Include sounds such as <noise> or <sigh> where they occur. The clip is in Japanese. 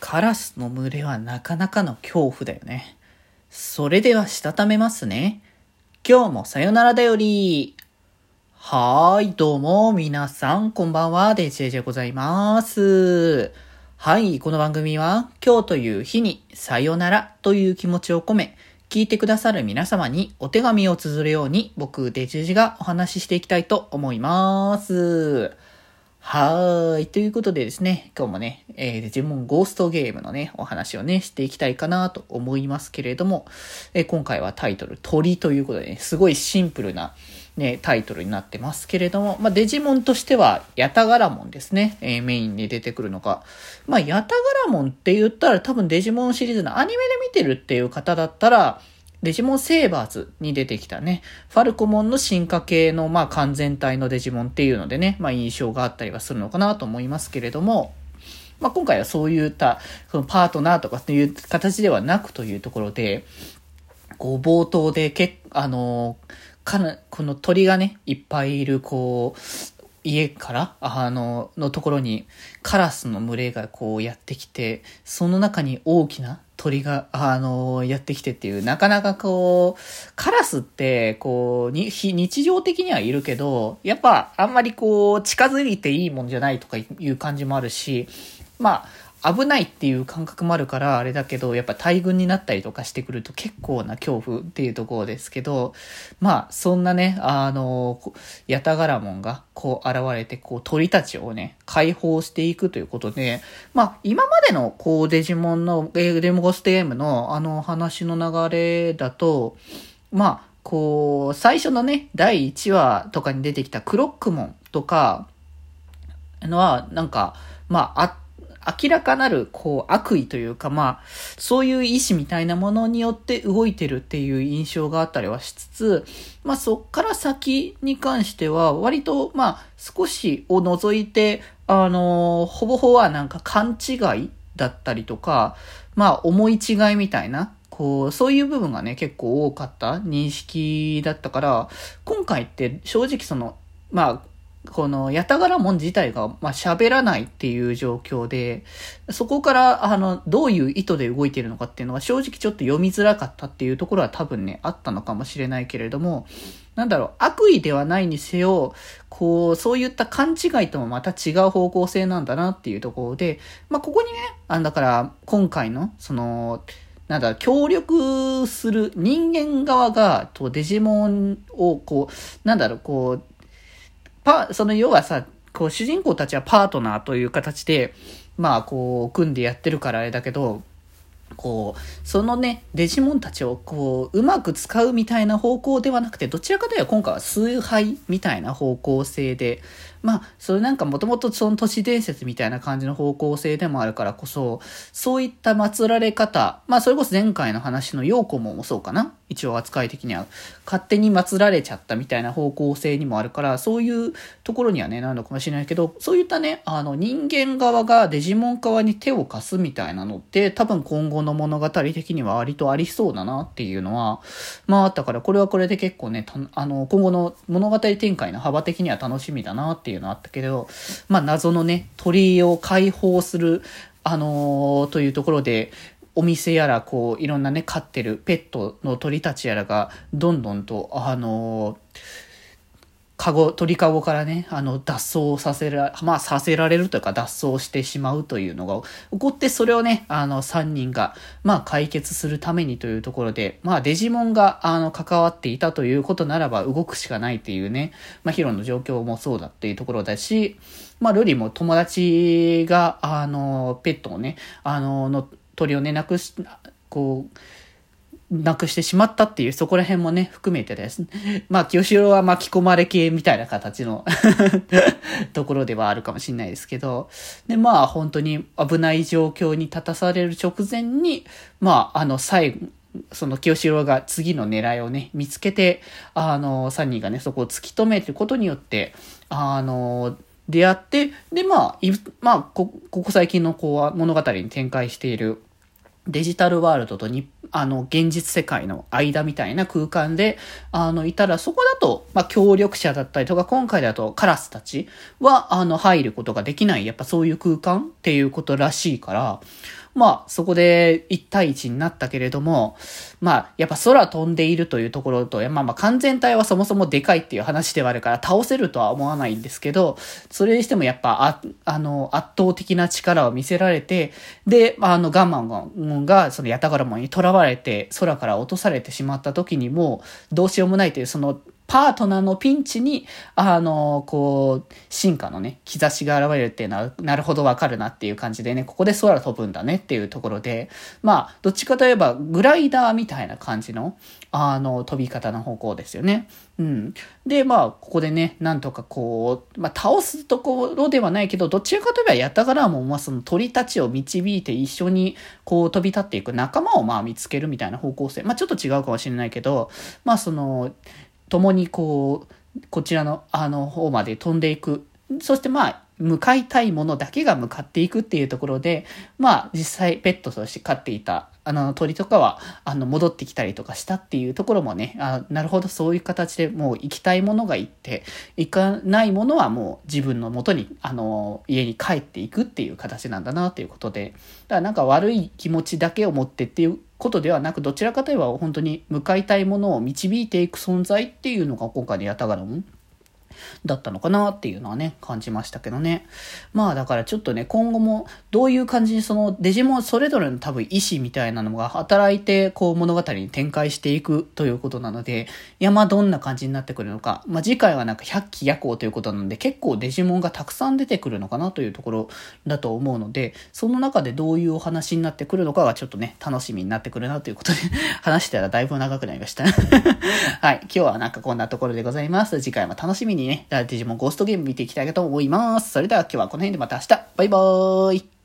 カラスの群れはなかなかの恐怖だよね。それではしたためますね。今日もさよならだより。はーい、どうも、皆さん、こんばんは、デジェジでございます。はい、この番組は、今日という日に、さよならという気持ちを込め、聞いてくださる皆様にお手紙を綴るように、僕、デジェジがお話ししていきたいと思います。はーい。ということでですね、今日もね、えー、デジモンゴーストゲームのね、お話をね、していきたいかなと思いますけれども、えー、今回はタイトル、鳥ということでね、すごいシンプルな、ね、タイトルになってますけれども、まあ、デジモンとしては、ヤタガラモンですね、えー、メインに出てくるのが。まあ、ヤタガラモンって言ったら多分デジモンシリーズのアニメで見てるっていう方だったら、デジモンセーバーズに出てきたね、ファルコモンの進化系の、まあ、完全体のデジモンっていうのでね、まあ、印象があったりはするのかなと思いますけれども、まあ、今回はそういった、そのパートナーとかっていう形ではなくというところで、こう、冒頭で、けあの、かな、この鳥がね、いっぱいいる、こう、家から、あの、のところにカラスの群れがこうやってきて、その中に大きな鳥が、あの、やってきてっていう、なかなかこう、カラスって、こう、に、日常的にはいるけど、やっぱあんまりこう、近づいていいもんじゃないとかいう感じもあるし、まあ、危ないっていう感覚もあるからあれだけど、やっぱ大群になったりとかしてくると結構な恐怖っていうところですけど、まあ、そんなね、あの、ヤタガラモンがこう現れて、こう鳥たちをね、解放していくということで、まあ、今までのこうデジモンの、デモゴステゲームのあの話の流れだと、まあ、こう、最初のね、第1話とかに出てきたクロックモンとか、のは、なんか、まあ、あって、明らかなる、こう、悪意というか、まあ、そういう意志みたいなものによって動いてるっていう印象があったりはしつつ、まあ、そっから先に関しては、割と、まあ、少しを除いて、あのほぼほぼはなんか勘違いだったりとか、まあ、思い違いみたいな、こう、そういう部分がね、結構多かった認識だったから、今回って正直その、まあ、この、やたがらもん自体が、まあ、喋らないっていう状況で、そこから、あの、どういう意図で動いているのかっていうのは正直ちょっと読みづらかったっていうところは多分ね、あったのかもしれないけれども、なんだろう、悪意ではないにせよ、こう、そういった勘違いともまた違う方向性なんだなっていうところで、まあ、ここにね、あだから、今回の、その、なんだ、協力する人間側が、とデジモンを、こう、なんだろう、こう、パ、その要はさ、こう主人公たちはパートナーという形で、まあこう組んでやってるからあれだけど、こう、そのね、デジモンたちをこう、うまく使うみたいな方向ではなくて、どちらかというと今回は崇拝みたいな方向性で、まあ、それなんかもともとその都市伝説みたいな感じの方向性でもあるからこそ、そういった祀られ方、まあそれこそ前回の話の陽子もそうかな。一応扱い的には。勝手に祀られちゃったみたいな方向性にもあるから、そういうところにはね、なるのかもしれないけど、そういったね、あの人間側がデジモン側に手を貸すみたいなのって、多分今後の物語的には割とありそうだなっていうのは、まああったから、これはこれで結構ね、あの、今後の物語展開の幅的には楽しみだなっていうのはあったけど、まあ謎のね、鳥を解放する、あのー、というところで、お店やら、こう、いろんなね、飼ってるペットの鳥たちやらが、どんどんと、あのー、かご、鳥かごからね、あの、脱走させら、まあ、させられるというか、脱走してしまうというのが起こって、それをね、あの、3人が、まあ、解決するためにというところで、まあ、デジモンが、あの、関わっていたということならば、動くしかないっていうね、まあ、ヒロの状況もそうだっていうところだし、まあ、ルリも友達が、あの、ペットをね、あの、の、鳥をね、なくし、こう、なくしてしまったっていう、そこら辺もね、含めてですね。<laughs> まあ、清志郎は巻き込まれ系みたいな形の <laughs> ところではあるかもしれないですけど、で、まあ、本当に危ない状況に立たされる直前に、まあ、あの、最後、その清志郎が次の狙いをね、見つけて、あの、サニーがね、そこを突き止めることによって、あの、出会って、で、まあ、まあ、こ、ここ最近のこう、物語に展開しているデジタルワールドとに、あの、現実世界の間みたいな空間で、あの、いたら、そこだと、まあ、協力者だったりとか、今回だとカラスたちは、あの、入ることができない、やっぱそういう空間っていうことらしいから、まあ、そこで1対1になったけれども、まあ、やっぱ空飛んでいるというところと、まあまあ、完全体はそもそもでかいっていう話ではあるから倒せるとは思わないんですけど、それにしてもやっぱ、あ、あの、圧倒的な力を見せられて、で、あの、ガンマンが、そのヤタガラモンに囚われて、空から落とされてしまった時にも、どうしようもないという、その、パートナーのピンチに、あの、こう、進化のね、兆しが現れるっていうのは、なるほどわかるなっていう感じでね、ここで空飛ぶんだねっていうところで、まあ、どっちかといえば、グライダーみたいな感じの、あの、飛び方の方向ですよね。うん。で、まあ、ここでね、なんとかこう、まあ、倒すところではないけど、どちらかといえば、やったからも、まあ、その鳥たちを導いて一緒に、こう、飛び立っていく仲間を、まあ、見つけるみたいな方向性。まあ、ちょっと違うかもしれないけど、まあ、その、共にこう、こちらの、あの方まで飛んでいく。そしてまあ、向かいたいものだけが向かっていくっていうところで、まあ実際ペットとして飼っていたあの鳥とかはあの戻ってきたりとかしたっていうところもね、あなるほどそういう形でもう行きたいものが行って、行かないものはもう自分の元にあの家に帰っていくっていう形なんだなっていうことで、だからなんか悪い気持ちだけを持ってっていうことではなく、どちらかといえば本当に向かいたいものを導いていく存在っていうのが今回のヤタガラムだったのかなっていうのはね、感じましたけどね。まあだからちょっとね、今後もどういう感じにそのデジモンそれぞれの多分意志みたいなのが働いてこう物語に展開していくということなので、いやまあどんな感じになってくるのか。まあ次回はなんか百鬼夜行ということなので結構デジモンがたくさん出てくるのかなというところだと思うので、その中でどういうお話になってくるのかがちょっとね、楽しみになってくるなということで話したらだいぶ長くなりました <laughs> はい。今日はなんかこんなところでございます。次回も楽しみににね、デジモンゴーストゲーム見ていきたいと思います。それでは今日はこの辺でまた明日。バイバーイ。